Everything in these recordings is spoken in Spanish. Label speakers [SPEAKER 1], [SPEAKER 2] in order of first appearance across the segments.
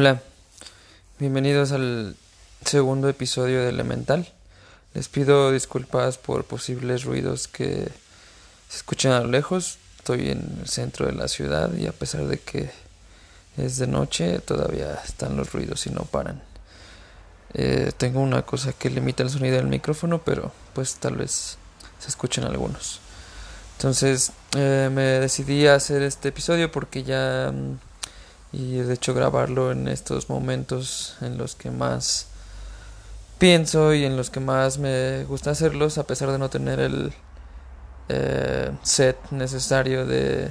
[SPEAKER 1] Hola, bienvenidos al segundo episodio de Elemental. Les pido disculpas por posibles ruidos que se escuchan a lo lejos. Estoy en el centro de la ciudad y a pesar de que es de noche, todavía están los ruidos y no paran. Eh, tengo una cosa que limita el sonido del micrófono, pero pues tal vez se escuchen algunos. Entonces eh, me decidí a hacer este episodio porque ya mm, y de hecho grabarlo en estos momentos en los que más pienso y en los que más me gusta hacerlos a pesar de no tener el eh, set necesario de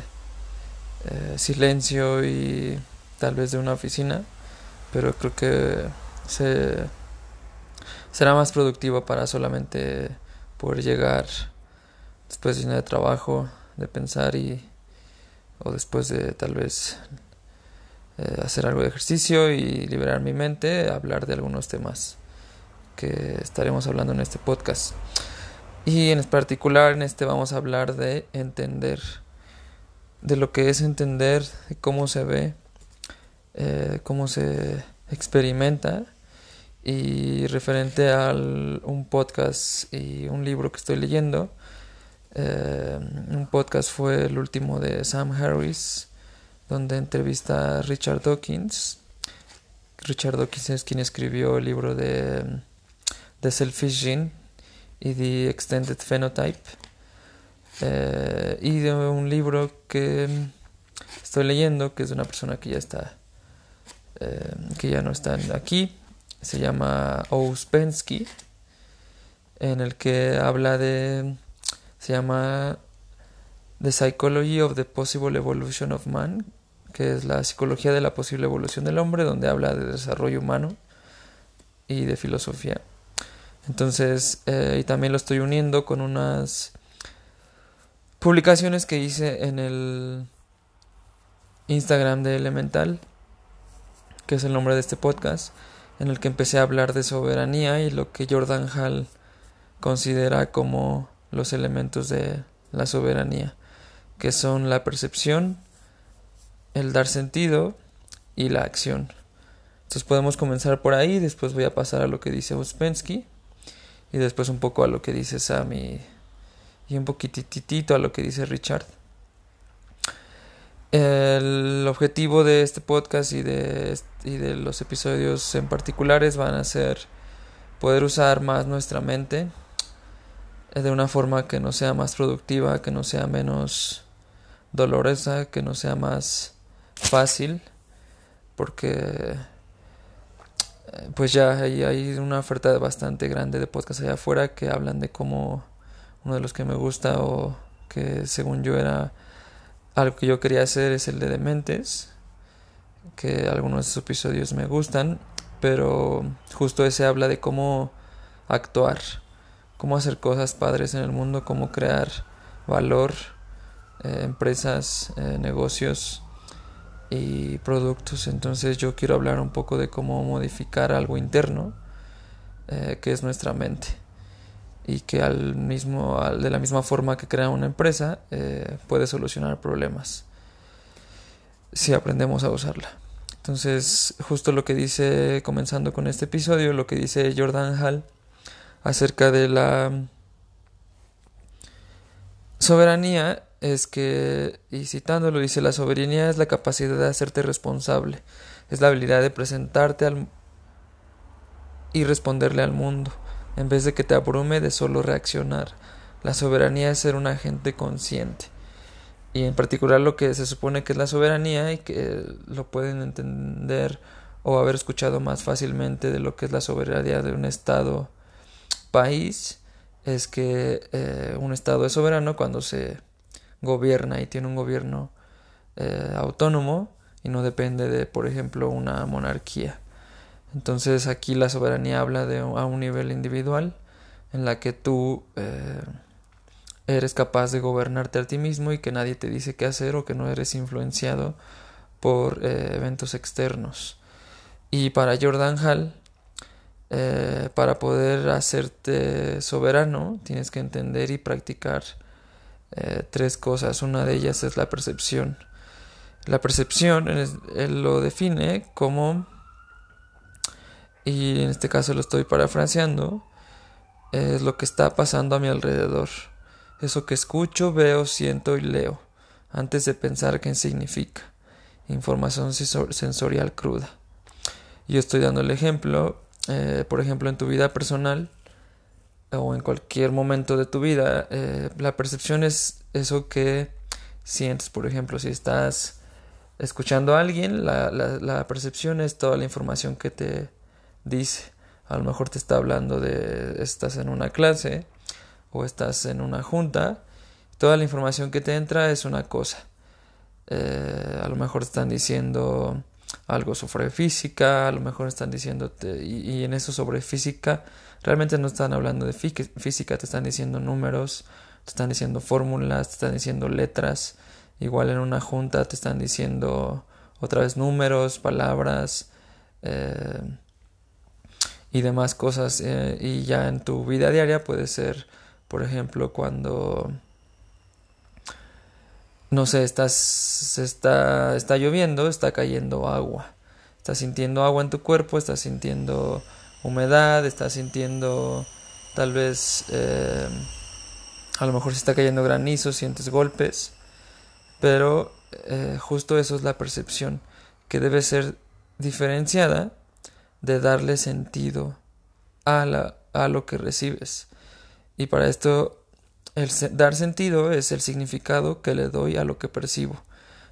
[SPEAKER 1] eh, silencio y tal vez de una oficina pero creo que se, será más productivo para solamente poder llegar después de un de trabajo de pensar y o después de tal vez eh, hacer algo de ejercicio y liberar mi mente, hablar de algunos temas que estaremos hablando en este podcast. Y en particular en este vamos a hablar de entender, de lo que es entender, de cómo se ve, eh, cómo se experimenta y referente a un podcast y un libro que estoy leyendo. Eh, un podcast fue el último de Sam Harris donde entrevista a Richard Dawkins. Richard Dawkins es quien escribió el libro de The Selfish Gene y The Extended Phenotype. Eh, y de un libro que estoy leyendo, que es de una persona que ya está, eh, que ya no está aquí, se llama Ouspensky, en el que habla de, se llama The Psychology of the Possible Evolution of Man, que es la psicología de la posible evolución del hombre, donde habla de desarrollo humano y de filosofía. Entonces, eh, y también lo estoy uniendo con unas publicaciones que hice en el Instagram de Elemental, que es el nombre de este podcast, en el que empecé a hablar de soberanía y lo que Jordan Hall considera como los elementos de la soberanía, que son la percepción, el dar sentido y la acción. Entonces podemos comenzar por ahí, después voy a pasar a lo que dice Uspensky y después un poco a lo que dice Sam y, un poquitito a lo que dice Richard. El objetivo de este podcast y de, y de los episodios en particulares van a ser poder usar más nuestra mente de una forma que no sea más productiva, que no sea menos dolorosa, que no sea más fácil porque eh, pues ya hay, hay, una oferta bastante grande de podcasts allá afuera que hablan de cómo uno de los que me gusta o que según yo era algo que yo quería hacer es el de Dementes que algunos de episodios me gustan pero justo ese habla de cómo actuar cómo hacer cosas padres en el mundo cómo crear valor eh, empresas eh, negocios y productos. Entonces yo quiero hablar un poco de cómo modificar algo interno, eh, que es nuestra mente. Y que al mismo, de la misma forma que crea una empresa, eh, puede solucionar problemas si aprendemos a usarla. Entonces, justo lo que dice, comenzando con este episodio, lo que dice Jordan Hall acerca de la soberanía es que, y citándolo, dice, la soberanía es la capacidad de hacerte responsable, es la habilidad de presentarte al y responderle al mundo, en vez de que te abrume de solo reaccionar. La soberanía es ser un agente consciente. Y en particular lo que se supone que es la soberanía y que lo pueden entender o haber escuchado más fácilmente de lo que es la soberanía de un Estado país es que eh, un Estado es soberano cuando se gobierna y tiene un gobierno eh, autónomo y no depende de, por ejemplo, una monarquía. Entonces aquí la soberanía habla de a un nivel individual en la que tú eh, eres capaz de gobernarte a ti mismo y que nadie te dice qué hacer o que no eres influenciado por eh, eventos externos. Y para Jordan Hall, para poder hacerte soberano, tienes que entender y practicar eh, tres cosas. Una de ellas es la percepción. La percepción él lo define como y en este caso lo estoy parafraseando, es lo que está pasando a mi alrededor. Eso que escucho, veo, siento y leo, antes de pensar qué significa. Información sensorial cruda. Yo estoy dando el ejemplo, eh, por ejemplo, en tu vida personal o en cualquier momento de tu vida, eh, la percepción es eso que sientes. Por ejemplo, si estás escuchando a alguien, la, la percepción es toda la información que te dice. A lo mejor te está hablando de estás en una clase o estás en una junta. Toda la información que te entra es una cosa. Eh, a lo mejor están diciendo algo sobre física, a lo mejor están diciéndote, y, y en eso sobre física, realmente no están hablando de física, te están diciendo números, te están diciendo fórmulas, te están diciendo letras, igual en una junta te están diciendo otra vez números, palabras, eh, y demás cosas. Eh, y ya en tu vida diaria puede ser, por ejemplo, cuando, no sé, está, está lloviendo, está cayendo agua. Estás sintiendo agua en tu cuerpo, estás sintiendo humedad, estás sintiendo tal vez, eh, a lo mejor si está cayendo granizo, sientes golpes. Pero eh, justo eso es la percepción que debe ser diferenciada de darle sentido a, la, a lo que recibes. Y para esto, el dar sentido es el significado que le doy a lo que percibo.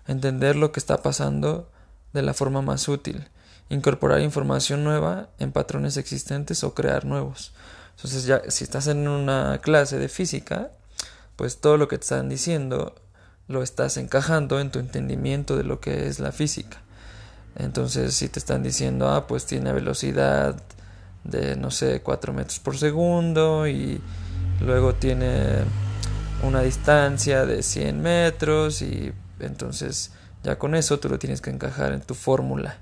[SPEAKER 1] Entender lo que está pasando de la forma más útil. Incorporar información nueva en patrones existentes o crear nuevos. Entonces ya si estás en una clase de física, pues todo lo que te están diciendo lo estás encajando en tu entendimiento de lo que es la física. Entonces, si te están diciendo, ah, pues tiene velocidad de, no sé, 4 metros por segundo y luego tiene una distancia de 100 metros y entonces ya con eso tú lo tienes que encajar en tu fórmula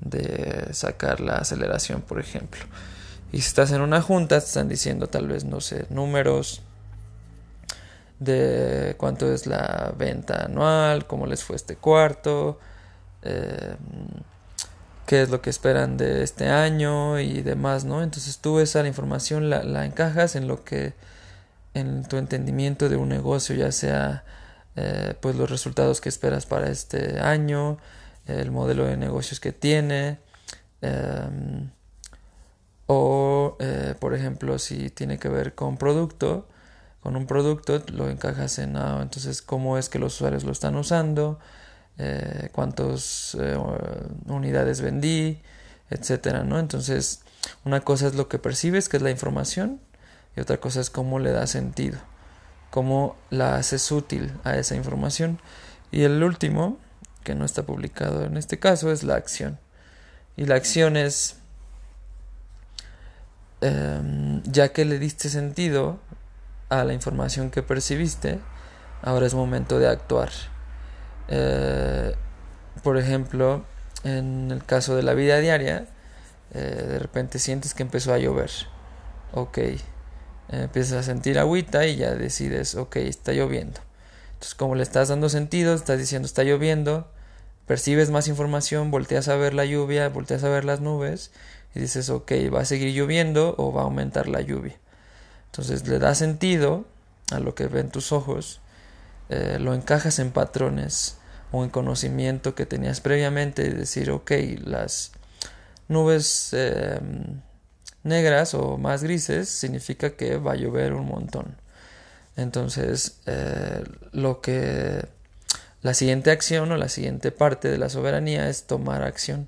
[SPEAKER 1] de sacar la aceleración, por ejemplo. Y si estás en una junta, te están diciendo tal vez, no sé, números de cuánto es la venta anual, cómo les fue este cuarto, eh, qué es lo que esperan de este año y demás, ¿no? Entonces tú esa información la, encajas en lo que, en tu entendimiento de un negocio, ya sea eh, pues los resultados que esperas para este año, el modelo de negocios que tiene, em, o eh, por ejemplo si tiene que ver con producto, con un producto lo encajas en, ah, entonces cómo es que los usuarios lo están usando, eh, cuántas eh, unidades vendí, etcétera, ¿no? Entonces, una cosa es lo que percibes, que es la información, y otra cosa es cómo le da sentido, cómo la haces útil a esa información. Y el último, que no está publicado en este caso, es la acción. Y la acción es, em, ya que le diste sentido a la información que percibiste, ahora es momento de actuar. Eh, por ejemplo, en el caso de la vida diaria, eh, de repente sientes que empezó a llover. Ok, empiezas a sentir agüita y ya decides, ok, está lloviendo. Entonces, como le estás dando sentido, estás diciendo está lloviendo, percibes más información, volteas a ver la lluvia, volteas a ver las nubes y dices, ok, va a seguir lloviendo o va a aumentar la lluvia. Entonces le da sentido a lo que ven tus ojos eh, lo encajas en patrones o en conocimiento que tenías previamente y decir, ok, las nubes em, negras o más grises significa que va a llover un montón. Entonces, eh, lo que la siguiente acción o la siguiente parte de la soberanía es tomar acción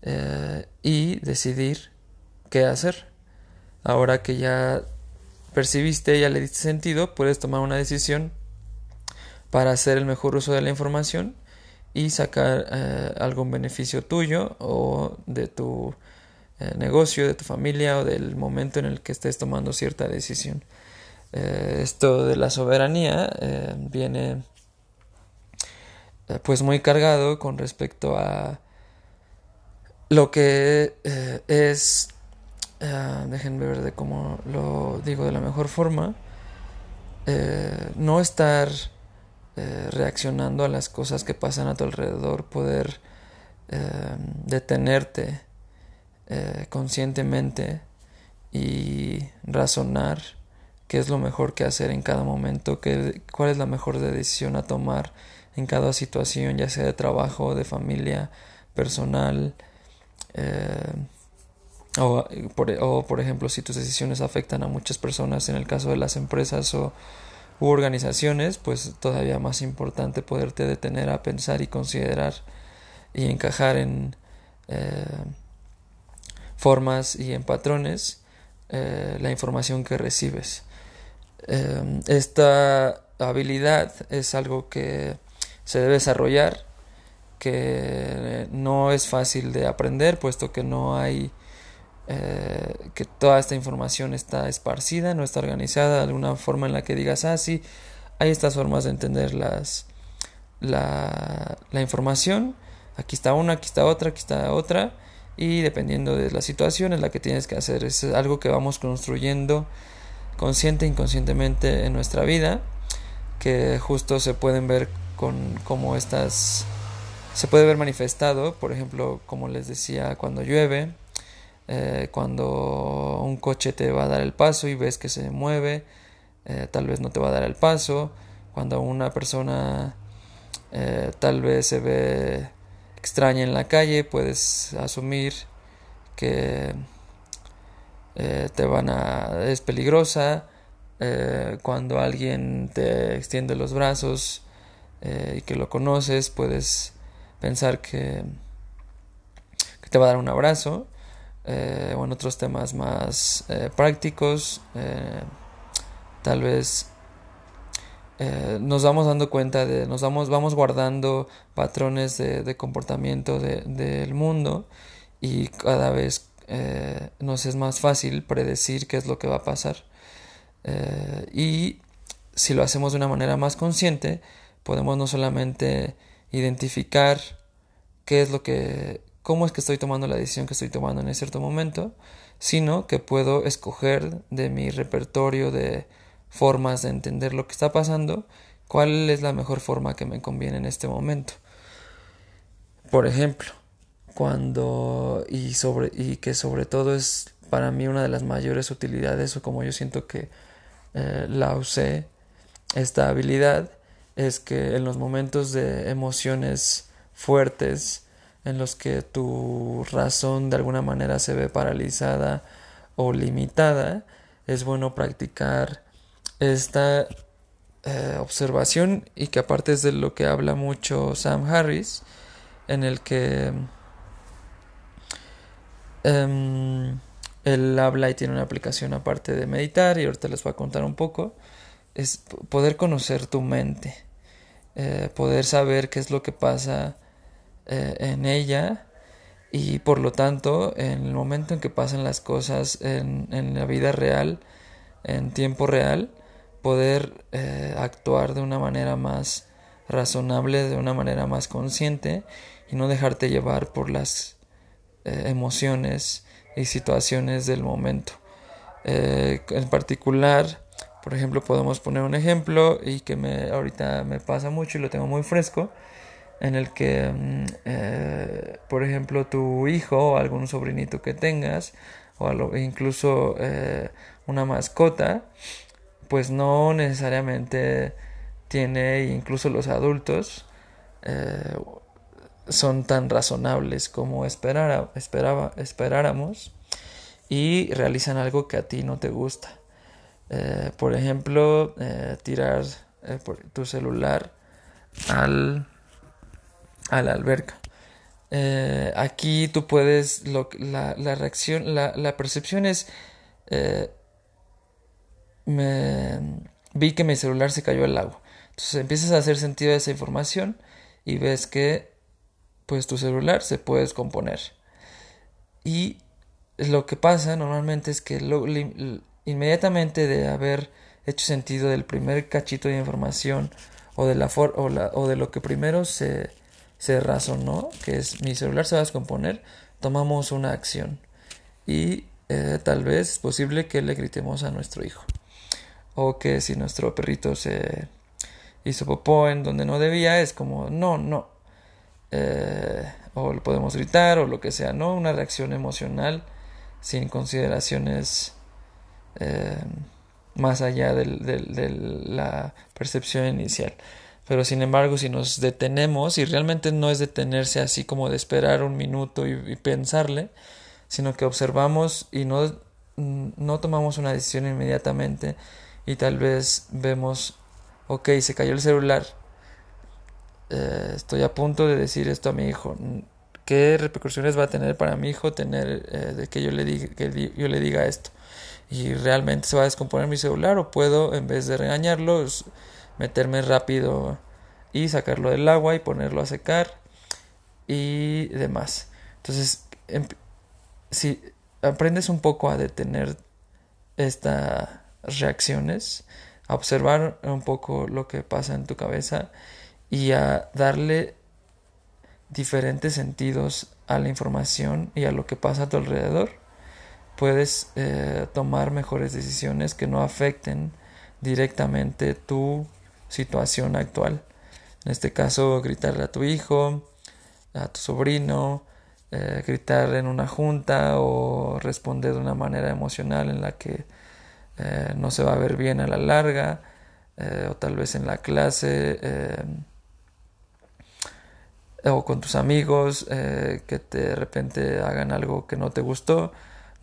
[SPEAKER 1] eh, y decidir qué hacer. Ahora que ya percibiste, ya le diste sentido, puedes tomar una decisión para hacer el mejor uso de la información y sacar eh, algún beneficio tuyo o de tu eh, negocio, de tu familia o del momento en el que estés tomando cierta decisión. Esto de la soberanía viene pues muy cargado con respecto a lo que es déjenme ver de cómo lo digo de la mejor forma no estar eh, reaccionando a las cosas que pasan a tu alrededor, poder eh, detenerte eh, conscientemente y razonar qué es lo mejor que hacer en cada momento, qué, cuál es la mejor decisión a tomar en cada situación, ya sea de trabajo, de familia, personal, eh, o, por, o, por, ejemplo si tus decisiones afectan a muchas personas, en el caso de las empresas o u organizaciones, pues todavía más importante poderte detener a pensar y considerar y encajar en eh, formas y en patrones eh, la información que recibes. Esta habilidad es algo que se debe desarrollar, que no es fácil de aprender, puesto que no hay eh, que toda esta información está esparcida, no está organizada de alguna forma en la que digas, ah, sí, hay estas formas de entender las, la, la información, aquí está una, aquí está otra, aquí está otra, y dependiendo de la situación es la que tienes que hacer, es algo que vamos construyendo consciente e inconscientemente en nuestra vida, que justo se pueden ver con como estas se puede ver manifestado, por ejemplo, como les decía, cuando llueve, eh, cuando un coche te va a dar el paso y ves que se mueve, eh, tal vez no te va a dar el paso, cuando una persona eh, tal vez se ve extraña en la calle, puedes asumir que te van a es peligrosa cuando alguien te extiende los brazos eh, y que lo conoces puedes pensar que, te va a dar un abrazo o en otros temas más prácticos tal vez nos vamos dando cuenta de, nos vamos, vamos guardando patrones de, de comportamiento del mundo y cada vez eh, nos es más fácil predecir qué es lo que va a pasar. Eh, y si lo hacemos de una manera más consciente, podemos no solamente identificar qué es lo que, cómo es que estoy tomando la decisión que estoy tomando en cierto momento, sino que puedo escoger de mi repertorio de formas de entender lo que está pasando, cuál es la mejor forma que me conviene en este momento. Por ejemplo, cuando y sobre y que sobre todo es para mí una de las mayores utilidades o como yo siento que eh, la usé esta habilidad es que en los momentos de emociones fuertes en los que tu razón de alguna manera se ve paralizada o limitada es bueno practicar esta eh, observación y que aparte es de lo que habla mucho Sam Harris en el que Um, él habla y tiene una aplicación aparte de meditar y ahorita les voy a contar un poco. Es poder conocer tu mente, eh, poder saber qué es lo que pasa eh, en ella y por lo tanto en el momento en que pasan las cosas en, en la vida real, en tiempo real, poder eh, actuar de una manera más razonable, de una manera más consciente y no dejarte llevar por las emociones y situaciones del momento. En particular, por ejemplo, podemos poner un ejemplo y que me, ahorita me pasa mucho y lo tengo muy fresco, en el que, mm, eh, por ejemplo, tu hijo o algún sobrinito que tengas, o incluso una mascota, pues no necesariamente tiene, incluso los adultos, son tan razonables como esperara, esperaba, esperáramos y realizan algo que a ti no te gusta. Eh, por ejemplo, eh, tirar eh, tu celular al, a la alberca. aquí tú puedes, la, la, reacción, la, la, percepción es, me, vi que mi celular se cayó al agua. Entonces empiezas a hacer sentido de esa información y ves que pues tu celular se puede descomponer. Y lo que pasa normalmente es que inmediatamente de haber hecho sentido del primer cachito de información o de, la, o, de lo que primero se, se razonó, que es mi celular se va a descomponer, tomamos una acción. Y eh, tal vez es posible que le gritemos a nuestro hijo. O que si nuestro perrito se hizo popó en donde no debía, es como, no, no, eh, o lo podemos gritar o lo que sea, ¿no? Una reacción emocional sin consideraciones eh, más allá de la percepción inicial. Pero sin embargo, si nos detenemos, y realmente no es detenerse así como de esperar un minuto y, pensarle, sino que observamos y no, no tomamos una decisión inmediatamente y tal vez vemos, ok, se cayó el celular, eh, estoy a punto de decir esto a mi hijo, ¿qué repercusiones va a tener para mi hijo tener eh, de que yo le que yo le diga esto? Y realmente se va a descomponer mi celular o puedo en vez de regañarlo meterme rápido y sacarlo del agua y ponerlo a secar y demás. Entonces, em, si aprendes un poco a detener estas reacciones, a observar un poco lo que pasa en tu cabeza y a darle diferentes sentidos a la información y a lo que pasa a tu alrededor, puedes eh, tomar mejores decisiones que no afecten directamente tu situación actual. En este caso, gritarle a tu hijo, a tu sobrino, eh, gritar en una junta o responder de una manera emocional en la que eh, no se va a ver bien a la larga, eh, o tal vez en la clase, o con tus amigos que de repente hagan algo que no te gustó,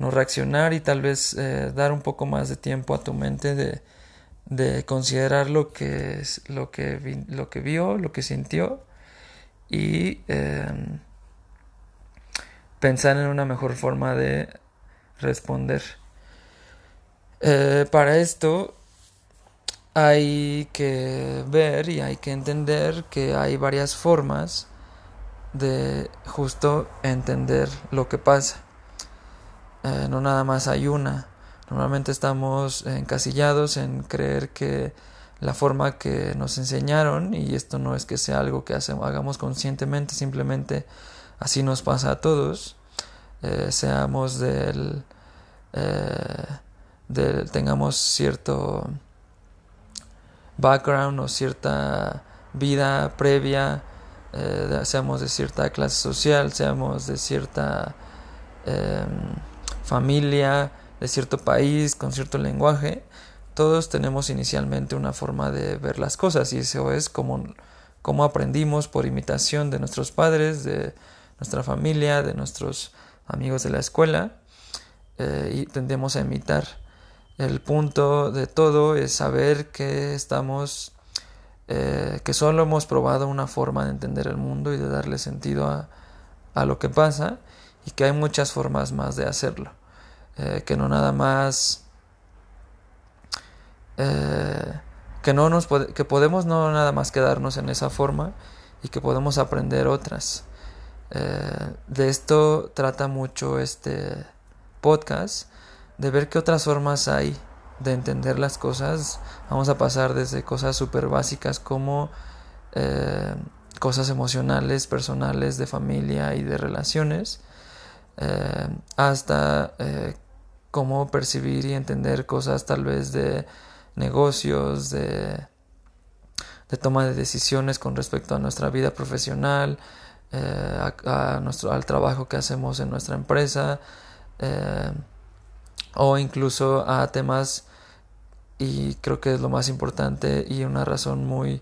[SPEAKER 1] no reaccionar y tal vez dar un poco más de tiempo a tu mente de de considerar lo que, es, lo que, lo que vio, lo que sintió y em, pensar en una mejor forma de responder. Eh, para esto hay que ver y hay que entender que hay varias formas de justo entender lo que pasa. Eh, no nada más hay una. Normalmente estamos encasillados en creer que la forma que nos enseñaron, y esto no es que sea algo que hagamos conscientemente, simplemente así nos pasa a todos, eh, seamos del, eh, del, tengamos cierto background o cierta vida previa, eh, seamos de cierta clase social, seamos de cierta em, familia, de cierto país, con cierto lenguaje, todos tenemos inicialmente una forma de ver las cosas y eso es como, como aprendimos por imitación de nuestros padres, de nuestra familia, de nuestros amigos de la escuela eh, y tendemos a imitar. El punto de todo es saber que estamos, eh, que solo hemos probado una forma de entender el mundo y de darle sentido a, a lo que pasa y que hay muchas formas más de hacerlo. Eh, que no nada más eh, que no nos que podemos no nada más quedarnos en esa forma y que podemos aprender otras. Eh, de esto trata mucho este podcast de ver qué otras formas hay de entender las cosas. Vamos a pasar desde cosas súper básicas como cosas emocionales personales de familia y de relaciones hasta cómo percibir y entender cosas tal vez de negocios, de, toma de decisiones con respecto a nuestra vida profesional, eh, a, nuestro, al trabajo que hacemos en nuestra empresa, o incluso a temas, y creo que es lo más importante y una razón muy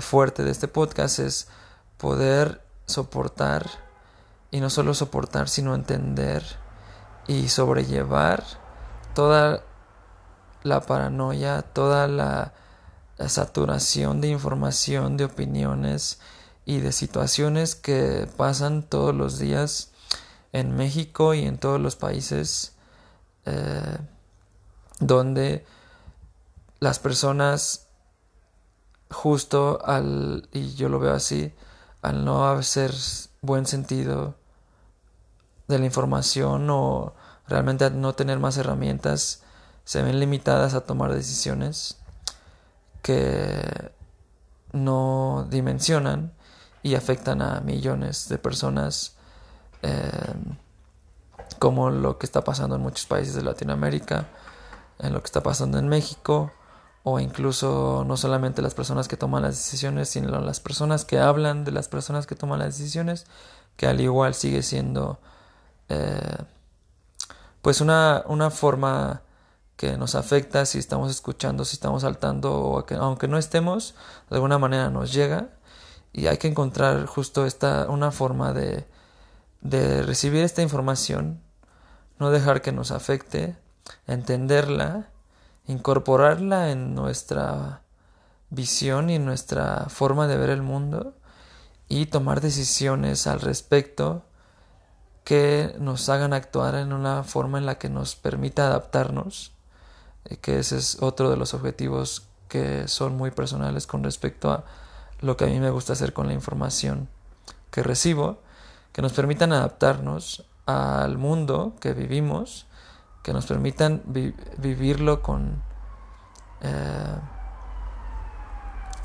[SPEAKER 1] fuerte de este podcast, es poder soportar y no solo soportar, sino entender y sobrellevar toda la paranoia, toda la, saturación de información, de opiniones y de situaciones que pasan todos los días en México y en todos los países eh, donde las personas justo al, y yo lo veo así, al no hacer buen sentido de la información o realmente no tener más herramientas se ven limitadas a tomar decisiones que no dimensionan y afectan a millones de personas eh, como lo que está pasando en muchos países de Latinoamérica, en lo que está pasando en México o incluso no solamente las personas que toman las decisiones, sino las personas que hablan de las personas que toman las decisiones, que al igual sigue siendo eh, pues una, una forma que nos afecta si estamos escuchando, si estamos saltando, o que, aunque no estemos, de alguna manera nos llega. Y hay que encontrar justo esta, una forma de, de recibir esta información, no dejar que nos afecte, entenderla, incorporarla en nuestra visión y nuestra forma de ver el mundo y tomar decisiones al respecto que nos hagan actuar en una forma en la que nos permita adaptarnos, eh, que ese es otro de los objetivos que son muy personales con respecto a lo que a mí me gusta hacer con la información que recibo, que nos permitan adaptarnos al mundo que vivimos, que nos permitan vivirlo con eh,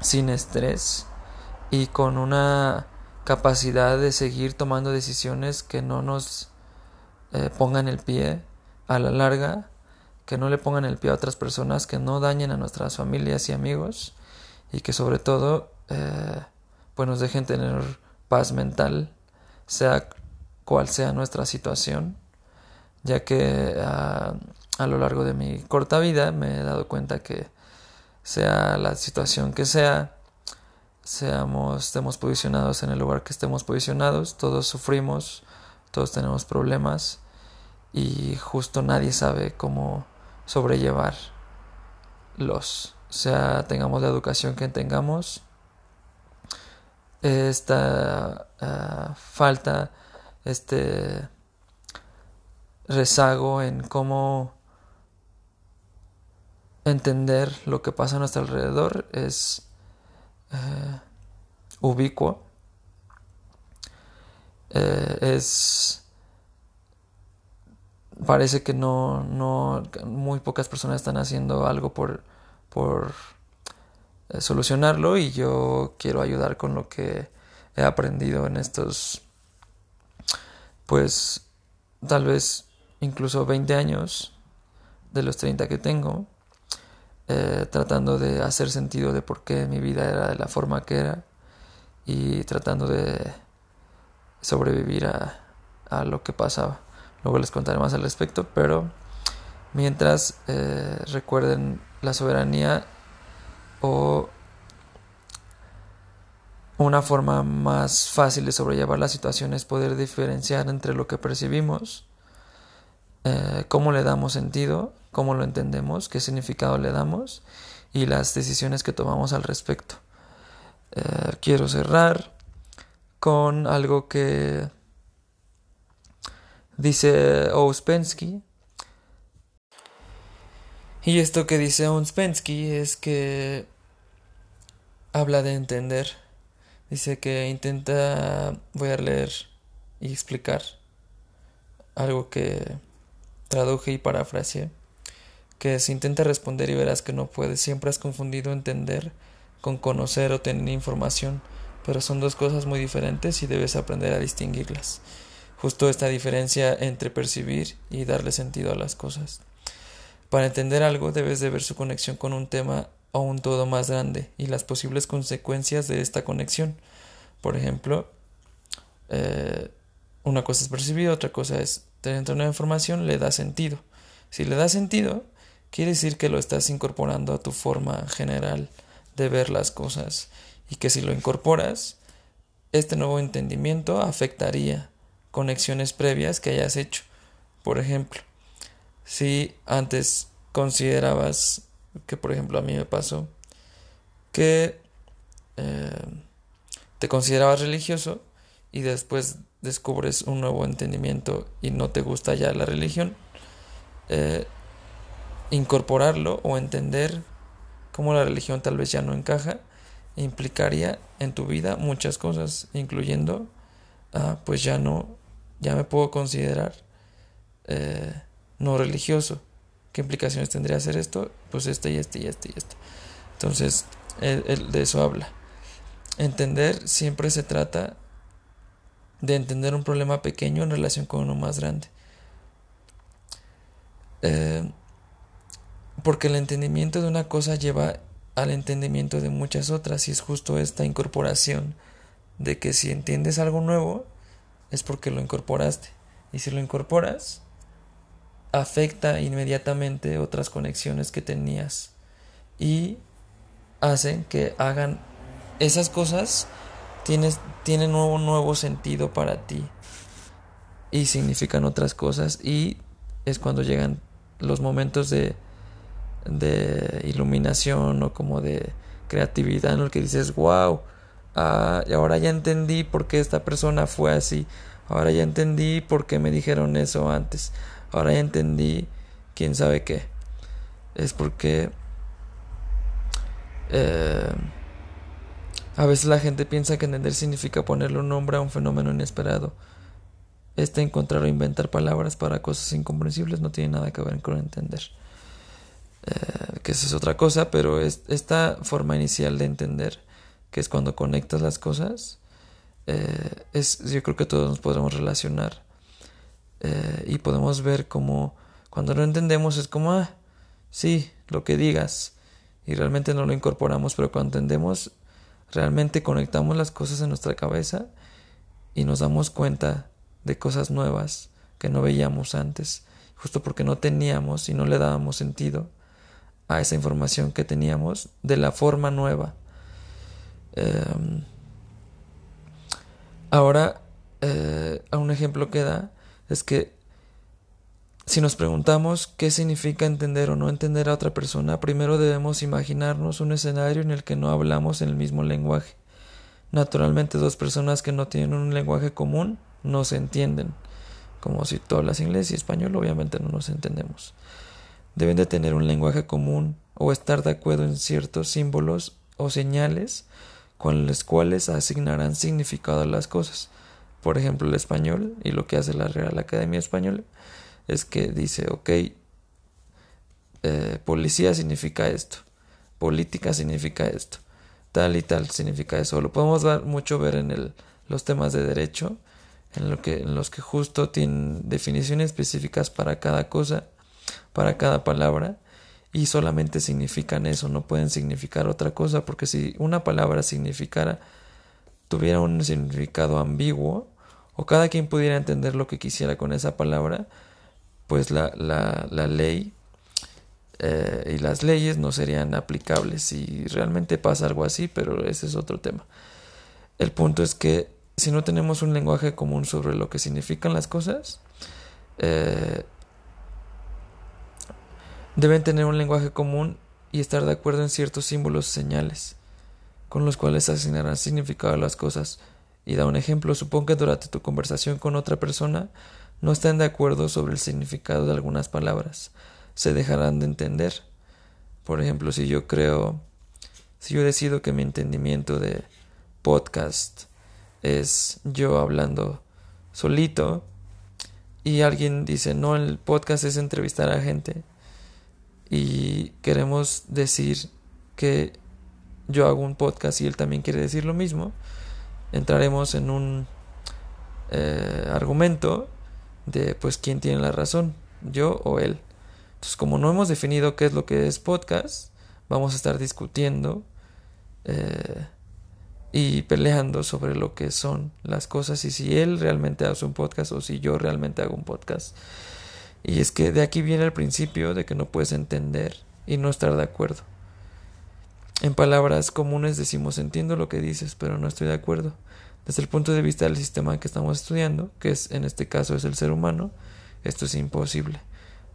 [SPEAKER 1] sin estrés y con una capacidad de seguir tomando decisiones que no nos eh, pongan el pie a la larga, que no le pongan el pie a otras personas, que no dañen a nuestras familias y amigos y que sobre todo eh, pues nos dejen tener paz sea cual sea nuestra situación, ya que ah, a lo largo de mi corta vida me he dado cuenta que sea la situación que sea, seamos, estemos posicionados en el lugar que estemos posicionados, todos sufrimos, todos tenemos problemas y justo nadie sabe cómo sobrellevar los, sea tengamos la educación que tengamos, esta ah, falta, este rezago en cómo entender lo que pasa a nuestro alrededor es eh, es parece que no, no muy pocas personas están haciendo algo por por eh, solucionarlo y yo quiero ayudar con lo que he aprendido en estos pues tal vez incluso 20 años de los 30 que tengo eh, tratando de hacer sentido de por qué mi vida era de la forma que era y tratando de sobrevivir a, a lo que pasaba. Luego les contaré más al respecto, pero mientras eh, recuerden la soberanía o una forma más fácil de sobrellevar la situación es poder diferenciar entre lo que percibimos, eh, cómo le damos sentido cómo lo entendemos, qué significado le damos y las decisiones que tomamos al respecto. Eh, quiero cerrar con algo que dice Ouspensky. Y esto que dice Ouspensky es que habla de entender. Dice que intenta, voy a leer y explicar algo que traduje y parafraseé que se intenta responder y verás que no puedes. Siempre has confundido entender con conocer o tener información, pero son dos cosas muy diferentes y debes aprender a distinguirlas. Justo esta diferencia entre percibir y darle sentido a las cosas. Para entender algo debes de ver su conexión con un tema o un todo más grande y las posibles consecuencias de esta conexión. Por ejemplo, eh, una cosa es percibir, otra cosa es tener una información, le da sentido. Si le da sentido, quiere decir que lo estás incorporando a tu forma general de ver las cosas y que si lo incorporas, este nuevo entendimiento afectaría conexiones previas que hayas hecho. Por ejemplo, si antes considerabas que, por ejemplo, a mí me pasó que eh, te considerabas religioso y después descubres un nuevo entendimiento y no te gusta ya la religión, eh, incorporarlo o entender cómo la religión tal vez ya no encaja implicaría en tu vida muchas cosas, incluyendo, ah, pues ya no, ya me puedo considerar eh, no religioso. ¿Qué implicaciones tendría hacer esto? Pues este y este y este y este. Entonces, de eso habla. Entender siempre se trata de entender un problema pequeño en relación con uno más grande. Eh, porque el entendimiento de una cosa lleva al entendimiento de muchas otras y es justo esta incorporación de que si entiendes algo nuevo, es porque lo incorporaste. Y si lo incorporas, afecta inmediatamente otras conexiones que tenías y hacen que hagan esas cosas tienes, tienen un nuevo sentido para ti y significan otras cosas y es cuando llegan los momentos de, de iluminación o como de creatividad en el que dices wow ah, ahora ya entendí por qué esta persona fue así ahora ya entendí por qué me dijeron eso antes ahora ya entendí quién sabe qué es porque eh, a veces la gente piensa que entender significa ponerle un nombre a un fenómeno inesperado. Este encontrar o inventar palabras para cosas incomprensibles no tiene nada que ver con entender. Eh, que esa es otra cosa, pero esta forma inicial de entender, que es cuando conectas las cosas, eh, es, yo creo que todos nos podemos relacionar eh, y podemos ver como cuando lo entendemos es como, ah, sí, lo que digas, y realmente no lo incorporamos, pero cuando entendemos realmente conectamos las cosas en nuestra cabeza y nos damos cuenta de cosas nuevas que no veíamos antes, justo porque no teníamos y no le dábamos sentido a esa información que teníamos de la forma nueva. Em, ahora, eh, un ejemplo que da es que si nos preguntamos qué significa entender o no entender a otra persona, primero debemos imaginarnos un escenario en el que no hablamos en el mismo lenguaje. Naturalmente, dos personas que no tienen un lenguaje común no se entienden. Como si tú hablas inglés y español, obviamente no nos entendemos. Deben de tener un lenguaje común o estar de acuerdo en ciertos símbolos o señales con los cuales asignarán significado a las cosas. Por ejemplo, el español y lo que hace la Real Academia Española es que dice, ok, eh, policía significa esto, política significa esto, tal y tal significa eso. Lo podemos dar mucho ver en el, los temas de derecho, en, lo que, en los que justo tienen definiciones específicas para cada cosa, para cada palabra, y solamente significan eso, no pueden significar otra cosa, porque si una palabra significara, tuviera un significado ambiguo, o cada quien pudiera entender lo que quisiera con esa palabra, pues la, la, la ley eh, y las leyes no serían aplicables si realmente pasa algo así, pero ese es otro tema. El punto es que si no tenemos un lenguaje común sobre lo que significan las cosas, eh, deben tener un lenguaje común y estar de acuerdo en ciertos símbolos o señales con los cuales asignarán significado a las cosas. Y da un ejemplo, supongo que durante tu conversación con otra persona no están de acuerdo sobre el significado de algunas palabras, se dejarán de entender. Por ejemplo, si yo creo, si yo decido que mi entendimiento de podcast es yo hablando solito y alguien dice, no, el podcast es entrevistar a gente y queremos decir que yo hago un podcast y él también quiere decir lo mismo, entraremos en un eh, argumento de pues quién tiene la razón, yo o él. Entonces, como no hemos definido qué es lo que es podcast, vamos a estar discutiendo eh, y peleando sobre lo que son las cosas y si él realmente hace un podcast o si yo realmente hago un podcast. Y es que de aquí viene el principio de que no puedes entender y no estar de acuerdo. En palabras comunes decimos entiendo lo que dices, pero no estoy de acuerdo. Desde el punto de vista del sistema que estamos estudiando, que es en este caso es el ser humano, esto es imposible.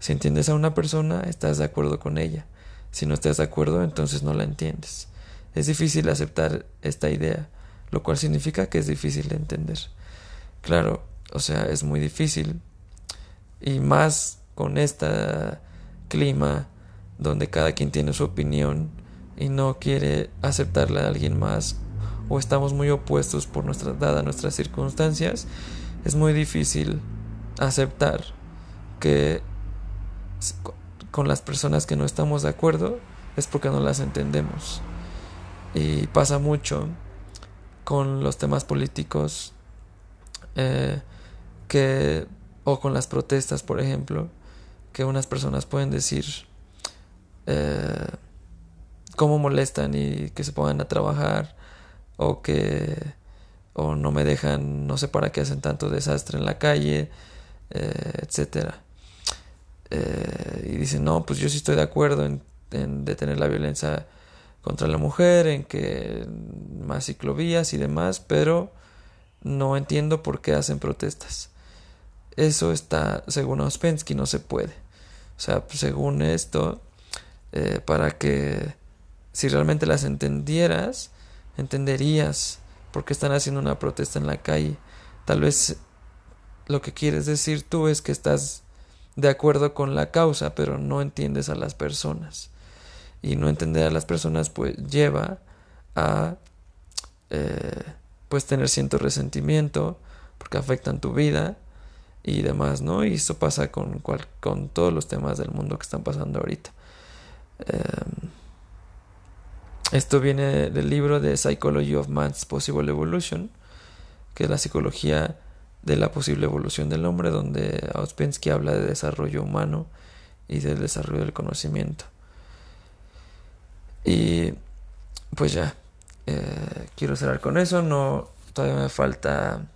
[SPEAKER 1] Si entiendes a una persona, estás de acuerdo con ella. Si no estás de acuerdo, entonces no la entiendes. Es difícil aceptar esta idea, lo cual significa que es difícil de entender. Claro, o sea, es muy difícil. Y más con este clima donde cada quien tiene su opinión y no quiere aceptarla a alguien más o estamos muy opuestos por nuestra, dadas nuestras circunstancias, es muy difícil aceptar que con las personas que no estamos de acuerdo es porque no las entendemos. Y pasa mucho con los temas políticos eh, que o con las protestas, por ejemplo, que unas personas pueden decir eh, cómo molestan y que se pongan a trabajar o que o no me dejan, no sé para qué hacen tanto desastre en la calle, eh, etcétera. Eh, y dicen, no, pues yo sí estoy de acuerdo en, en, detener la violencia contra la mujer, en que más ciclovías y demás, pero no entiendo por qué hacen protestas. Eso está, según Ospensky, no se puede. O sea, según esto, eh, para que si realmente las entendieras, entenderías por qué están haciendo una protesta en la calle. Tal vez lo que quieres decir tú es que estás de acuerdo con la causa, pero no entiendes a las personas. Y no entender a las personas pues lleva a eh, pues tener cierto resentimiento porque afectan tu vida y demás, ¿no? Y eso pasa con, con todos los temas del mundo que están pasando ahorita. Em, esto viene del libro de Psychology of Man's Possible Evolution, que es la psicología de la posible evolución del hombre, donde Auspensky habla de desarrollo humano y del desarrollo del conocimiento. Y pues ya, eh, quiero cerrar con eso, no, todavía me falta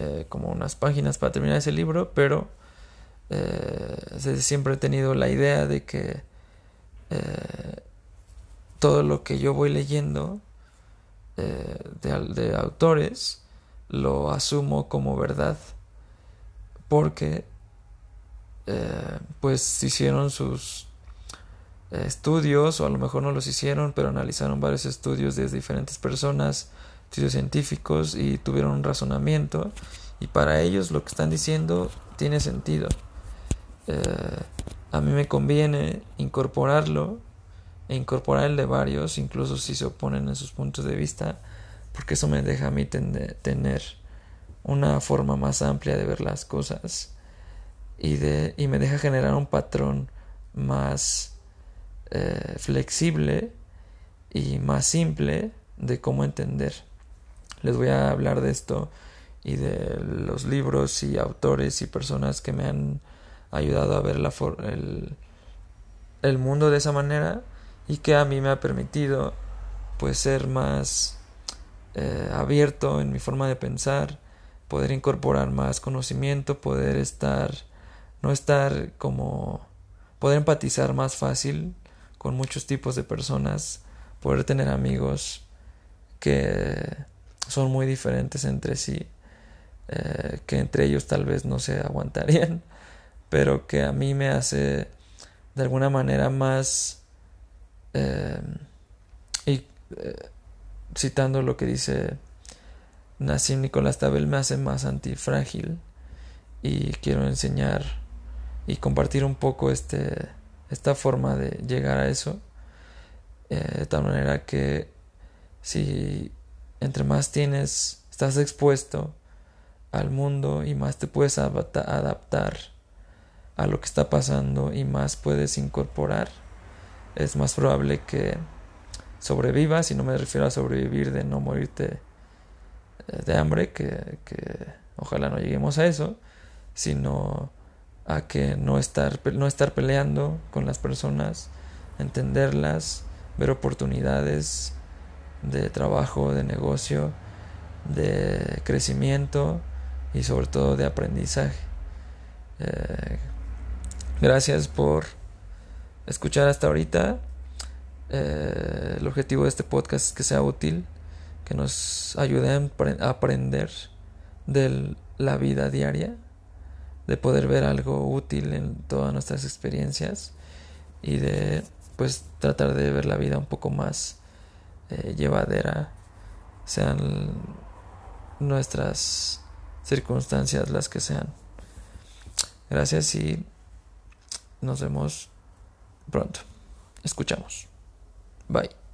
[SPEAKER 1] eh, como unas páginas para terminar ese libro, pero eh, siempre he tenido la idea de que eh, todo lo que yo voy leyendo de, autores lo asumo como verdad porque pues hicieron sus estudios o a lo mejor no los hicieron pero analizaron varios estudios de diferentes personas estudios científicos y tuvieron un razonamiento y para ellos lo que están diciendo tiene sentido. Eh, a mí me conviene incorporarlo e incorporar el de varios, incluso si se oponen en sus puntos de vista, porque eso me deja a mí tener una forma más amplia de ver las cosas y, de, y me deja generar un patrón más eh, flexible y más simple de cómo entender les voy a hablar de esto y de los libros y autores y personas que me han ayudado a ver la el, el mundo de esa manera y que a mí me ha permitido pues ser más eh, abierto en mi forma de pensar, poder incorporar más conocimiento, poder estar, no estar como, poder empatizar más fácil con muchos tipos de personas, poder tener amigos que son muy diferentes entre sí, eh, que entre ellos tal vez no se aguantarían, pero que a mí me hace de alguna manera más, eh, y eh, citando lo que dice Nassim Nicolás Tabel, me hace más antifrágil y quiero enseñar y compartir un poco este, esta forma de llegar a eso, de tal manera que si entre más tienes, estás expuesto al mundo y más te puedes adaptar a lo que está pasando y más puedes incorporar, es más probable que sobrevivas, y no me refiero a sobrevivir de no morirte eh, de hambre, que, que ojalá no lleguemos a eso, sino a que no estar, no estar peleando con las personas, entenderlas, ver oportunidades, de trabajo, de negocio, de crecimiento y sobre todo de aprendizaje. Eh, gracias por escuchar hasta ahorita. Eh, el objetivo de este podcast es que sea útil, que nos ayude a aprender de la vida diaria, de poder ver algo útil en todas nuestras experiencias y de pues tratar de ver la vida un poco más eh, llevadera, sean nuestras circunstancias las que sean. Gracias y nos vemos pronto. Escuchamos. Bye.